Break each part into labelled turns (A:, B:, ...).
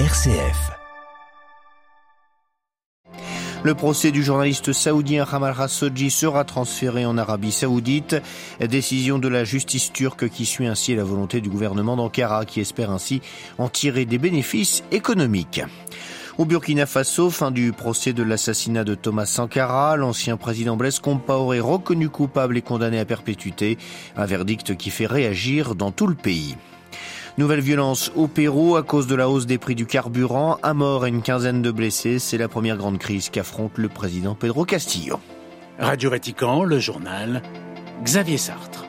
A: RCF. Le procès du journaliste saoudien Jamal Khashoggi sera transféré en Arabie saoudite. Décision de la justice turque qui suit ainsi la volonté du gouvernement d'Ankara qui espère ainsi en tirer des bénéfices économiques. Au Burkina Faso, fin du procès de l'assassinat de Thomas Sankara, l'ancien président Blaise Compaoré reconnu coupable et condamné à perpétuité, un verdict qui fait réagir dans tout le pays. Nouvelle violence au Pérou à cause de la hausse des prix du carburant. Un mort et une quinzaine de blessés. C'est la première grande crise qu'affronte le président Pedro Castillo.
B: Radio Vatican, le journal, Xavier Sartre.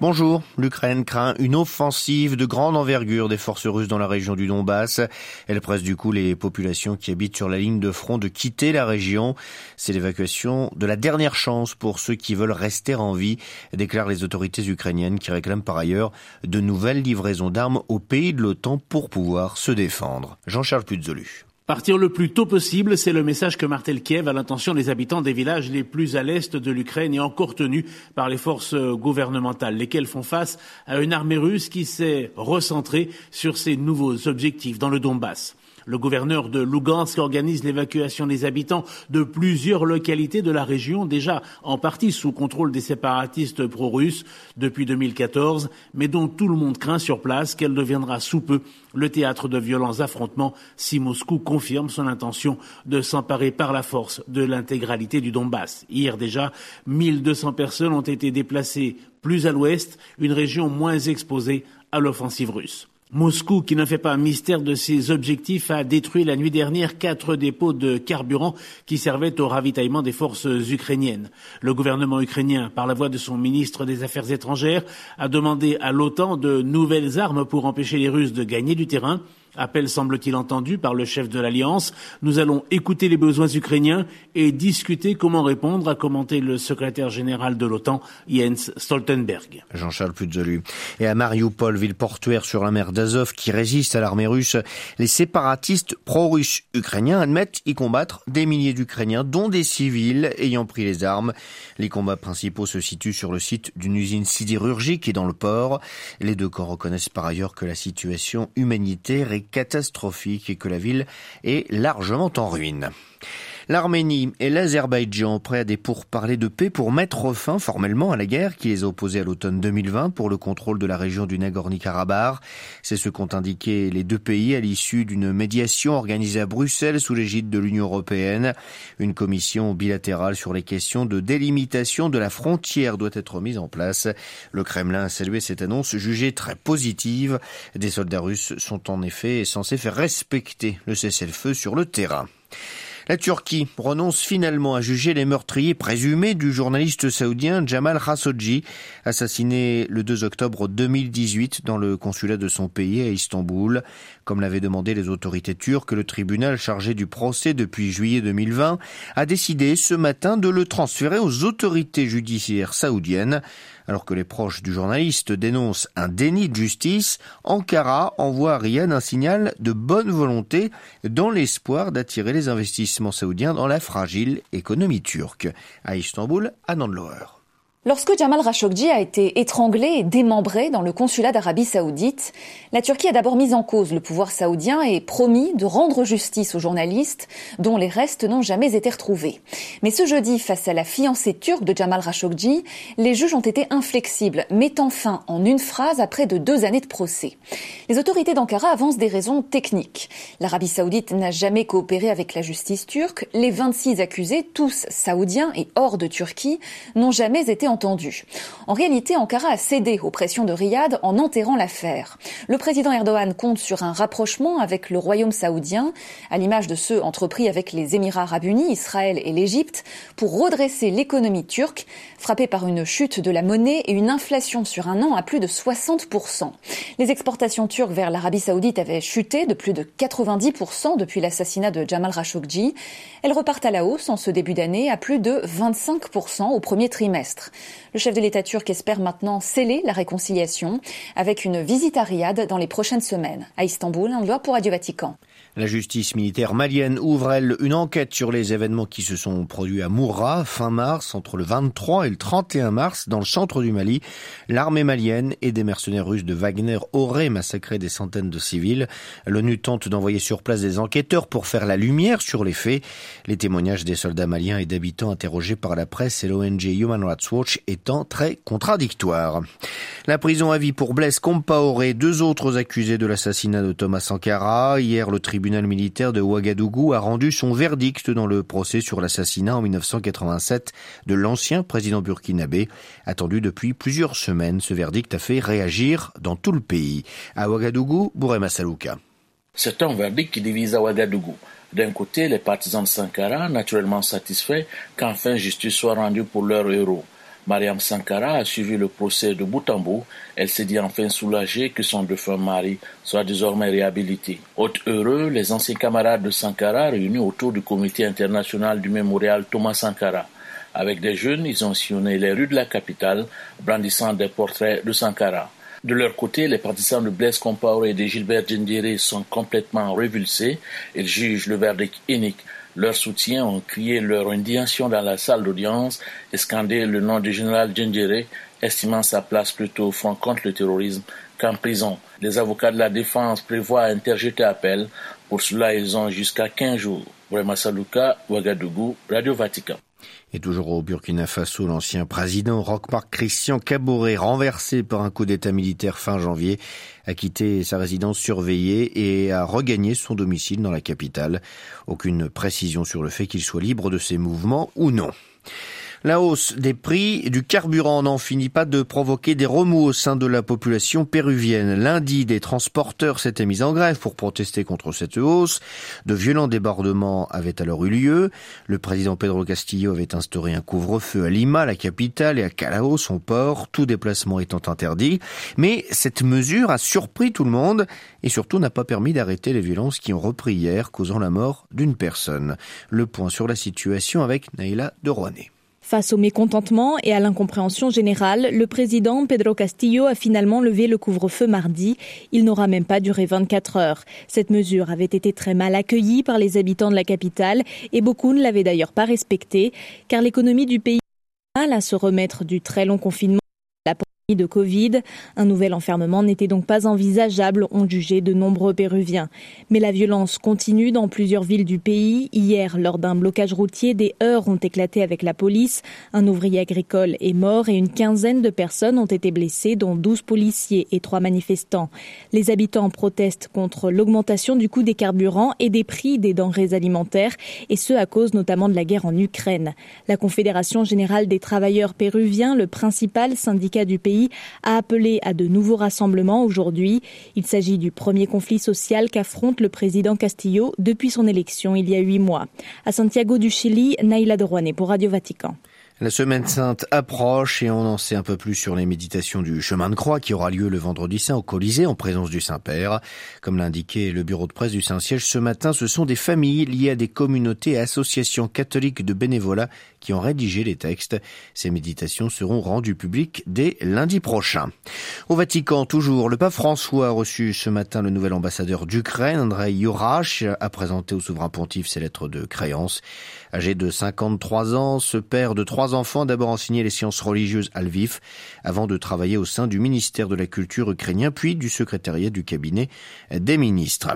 A: Bonjour, l'Ukraine craint une offensive de grande envergure des forces russes dans la région du Donbass. Elle presse du coup les populations qui habitent sur la ligne de front de quitter la région. C'est l'évacuation de la dernière chance pour ceux qui veulent rester en vie, déclarent les autorités ukrainiennes qui réclament par ailleurs de nouvelles livraisons d'armes au pays de l'OTAN pour pouvoir se défendre. Jean-Charles Puzolu.
B: Partir le plus tôt possible, c'est le message que martèle Kiev à l'intention des habitants des villages les plus à l'est de l'Ukraine et encore tenus par les forces gouvernementales, lesquelles font face à une armée russe qui s'est recentrée sur ses nouveaux objectifs dans le Donbass. Le gouverneur de Lugansk organise l'évacuation des habitants de plusieurs localités de la région, déjà en partie sous contrôle des séparatistes pro-russes depuis 2014, mais dont tout le monde craint sur place qu'elle deviendra sous peu le théâtre de violents affrontements si Moscou confirme son intention de s'emparer par la force de l'intégralité du Donbass. Hier déjà, 1200 personnes ont été déplacées plus à l'ouest, une région moins exposée à l'offensive russe. Moscou, qui ne fait pas un mystère de ses objectifs, a détruit la nuit dernière quatre dépôts de carburant qui servaient au ravitaillement des forces ukrainiennes. Le gouvernement ukrainien, par la voix de son ministre des Affaires étrangères, a demandé à l'OTAN de nouvelles armes pour empêcher les Russes de gagner du terrain Appel semble-t-il entendu par le chef de l'Alliance. Nous allons écouter les besoins ukrainiens et discuter comment répondre, a commenté le secrétaire général de l'OTAN, Jens Stoltenberg.
A: Jean-Charles Puzolu. Et à Mariupol, ville portuaire sur la mer d'Azov qui résiste à l'armée russe, les séparatistes pro-russes ukrainiens admettent y combattre des milliers d'Ukrainiens, dont des civils ayant pris les armes. Les combats principaux se situent sur le site d'une usine sidérurgique et dans le port. Les deux camps reconnaissent par ailleurs que la situation humanitaire est catastrophique et que la ville est largement en ruine. L'Arménie et l'Azerbaïdjan prêts à des pourparlers de paix pour mettre fin formellement à la guerre qui les a opposés à l'automne 2020 pour le contrôle de la région du Nagorno-Karabakh. C'est ce qu'ont indiqué les deux pays à l'issue d'une médiation organisée à Bruxelles sous l'égide de l'Union européenne. Une commission bilatérale sur les questions de délimitation de la frontière doit être mise en place. Le Kremlin a salué cette annonce jugée très positive. Des soldats russes sont en effet censés faire respecter le cessez-le-feu sur le terrain. La Turquie renonce finalement à juger les meurtriers présumés du journaliste saoudien Jamal Khashoggi, assassiné le 2 octobre 2018 dans le consulat de son pays à Istanbul. Comme l'avaient demandé les autorités turques, le tribunal chargé du procès depuis juillet 2020 a décidé ce matin de le transférer aux autorités judiciaires saoudiennes. Alors que les proches du journaliste dénoncent un déni de justice, Ankara envoie à Riyad un signal de bonne volonté dans l'espoir d'attirer les dans la fragile économie turque. À Istanbul, à Lower.
C: Lorsque Jamal Khashoggi a été étranglé et démembré dans le consulat d'Arabie saoudite, la Turquie a d'abord mis en cause le pouvoir saoudien et promis de rendre justice aux journalistes dont les restes n'ont jamais été retrouvés. Mais ce jeudi, face à la fiancée turque de Jamal Khashoggi, les juges ont été inflexibles, mettant fin en une phrase après de deux années de procès. Les autorités d'Ankara avancent des raisons techniques. L'Arabie saoudite n'a jamais coopéré avec la justice turque. Les 26 accusés, tous saoudiens et hors de Turquie, n'ont jamais été En réalité, Ankara a cédé aux pressions de Riyad en enterrant l'affaire. Le président Erdogan compte sur un rapprochement avec le royaume saoudien, à l'image de ceux entrepris avec les Émirats arabes unis, Israël et l'Égypte, pour redresser l'économie turque, frappée par une chute de la monnaie et une inflation sur un an à plus de 60%. Les exportations turques vers l'Arabie saoudite avaient chuté de plus de 90% depuis l'assassinat de Jamal Khashoggi. Elles repartent à la hausse en ce début d'année à plus de 25% au premier trimestre. Le chef de l'État turc espère maintenant sceller la réconciliation avec une visite à Riyad dans les prochaines semaines. À Istanbul, un voix pour Radio Vatican.
A: La justice militaire malienne ouvre, elle, une enquête sur les événements qui se sont produits à Moura fin mars, entre le 23 et le 31 mars, dans le centre du Mali. L'armée malienne et des mercenaires russes de Wagner auraient massacré des centaines de civils. L'ONU tente d'envoyer sur place des enquêteurs pour faire la lumière sur les faits. Les témoignages des soldats maliens et d'habitants interrogés par la presse et l'ONG Human Rights Watch étant très contradictoires. La prison à vie pour Blaise Compaoré, deux autres accusés de l'assassinat de Thomas Sankara. Hier, le tribunal tribunal militaire de Ouagadougou a rendu son verdict dans le procès sur l'assassinat en 1987 de l'ancien président burkinabé. Attendu depuis plusieurs semaines, ce verdict a fait réagir dans tout le pays. À Ouagadougou, Bourema Salouka.
D: C'est un verdict qui divise à Ouagadougou. D'un côté, les partisans de Sankara, naturellement satisfaits qu'enfin justice soit rendue pour leur héros. Mariam Sankara a suivi le procès de bout. Elle s'est dit enfin soulagée que son défunt mari soit désormais réhabilité. Haute heureux, les anciens camarades de Sankara réunis autour du comité international du mémorial Thomas Sankara. Avec des jeunes, ils ont sillonné les rues de la capitale, brandissant des portraits de Sankara. De leur côté, les partisans de Blaise Compaoré et de Gilbert Gendiri sont complètement révulsés. Ils jugent le verdict unique leurs soutiens ont crié leur indignation dans la salle d'audience et scandé le nom du général Djendjere, estimant sa place plutôt au front contre le terrorisme qu'en prison. Les avocats de la défense prévoient interjeter appel. Pour cela, ils ont jusqu'à 15 jours. Ouagadougou, Radio Vatican.
A: Et toujours au Burkina Faso, l'ancien président Roch-Marc Christian Caboret, renversé par un coup d'état militaire fin janvier, a quitté sa résidence surveillée et a regagné son domicile dans la capitale. Aucune précision sur le fait qu'il soit libre de ses mouvements ou non. La hausse des prix du carburant n'en finit pas de provoquer des remous au sein de la population péruvienne. Lundi, des transporteurs s'étaient mis en grève pour protester contre cette hausse. De violents débordements avaient alors eu lieu. Le président Pedro Castillo avait instauré un couvre-feu à Lima, la capitale, et à Calao, son port, tout déplacement étant interdit. Mais cette mesure a surpris tout le monde et surtout n'a pas permis d'arrêter les violences qui ont repris hier, causant la mort d'une personne. Le point sur la situation avec Naïla de Rouanet.
E: Face au mécontentement et à l'incompréhension générale, le président Pedro Castillo a finalement levé le couvre-feu mardi. Il n'aura même pas duré 24 heures. Cette mesure avait été très mal accueillie par les habitants de la capitale et beaucoup ne l'avaient d'ailleurs pas respectée, car l'économie du pays a à se remettre du très long confinement de Covid. Un nouvel enfermement n'était donc pas envisageable, ont jugé de nombreux Péruviens. Mais la violence continue dans plusieurs villes du pays. Hier, lors d'un blocage routier, des heurts ont éclaté avec la police. Un ouvrier agricole est mort et une quinzaine de personnes ont été blessées, dont 12 policiers et trois manifestants. Les habitants protestent contre l'augmentation du coût des carburants et des prix des denrées alimentaires, et ce à cause notamment de la guerre en Ukraine. La Confédération générale des travailleurs péruviens, le principal syndicat du pays, a appelé à de nouveaux rassemblements aujourd'hui. Il s'agit du premier conflit social qu'affronte le président Castillo depuis son élection il y a huit mois. À Santiago du Chili, Naïla de Rouanet pour Radio Vatican.
A: La semaine sainte approche et on en sait un peu plus sur les méditations du chemin de croix qui aura lieu le vendredi saint au Colisée en présence du Saint-Père. Comme l'a indiqué le bureau de presse du Saint-Siège ce matin, ce sont des familles liées à des communautés et associations catholiques de bénévolat qui ont rédigé les textes. Ces méditations seront rendues publiques dès lundi prochain. Au Vatican, toujours, le pape François a reçu ce matin le nouvel ambassadeur d'Ukraine, Andrei Yurash, a présenté au souverain pontife ses lettres de créance. Âgé de 53 ans, ce père de trois enfants d'abord enseigné les sciences religieuses à Lviv, avant de travailler au sein du ministère de la Culture ukrainien, puis du secrétariat du cabinet des ministres.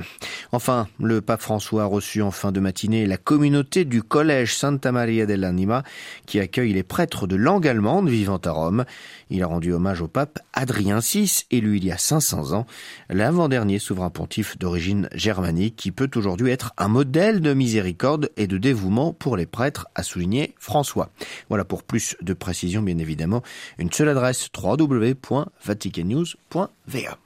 A: Enfin, le pape François a reçu en fin de matinée la communauté du collège Santa Maria dell'Anima, qui accueille les prêtres de langue allemande vivant à Rome. Il a rendu hommage au pape Adrien VI, élu il y a 500 ans, l'avant-dernier souverain pontife d'origine germanique, qui peut aujourd'hui être un modèle de miséricorde et de dévouement pour les prêtres, a souligné François. Voilà pour plus de précisions, bien évidemment, une seule adresse www.vaticannews.va.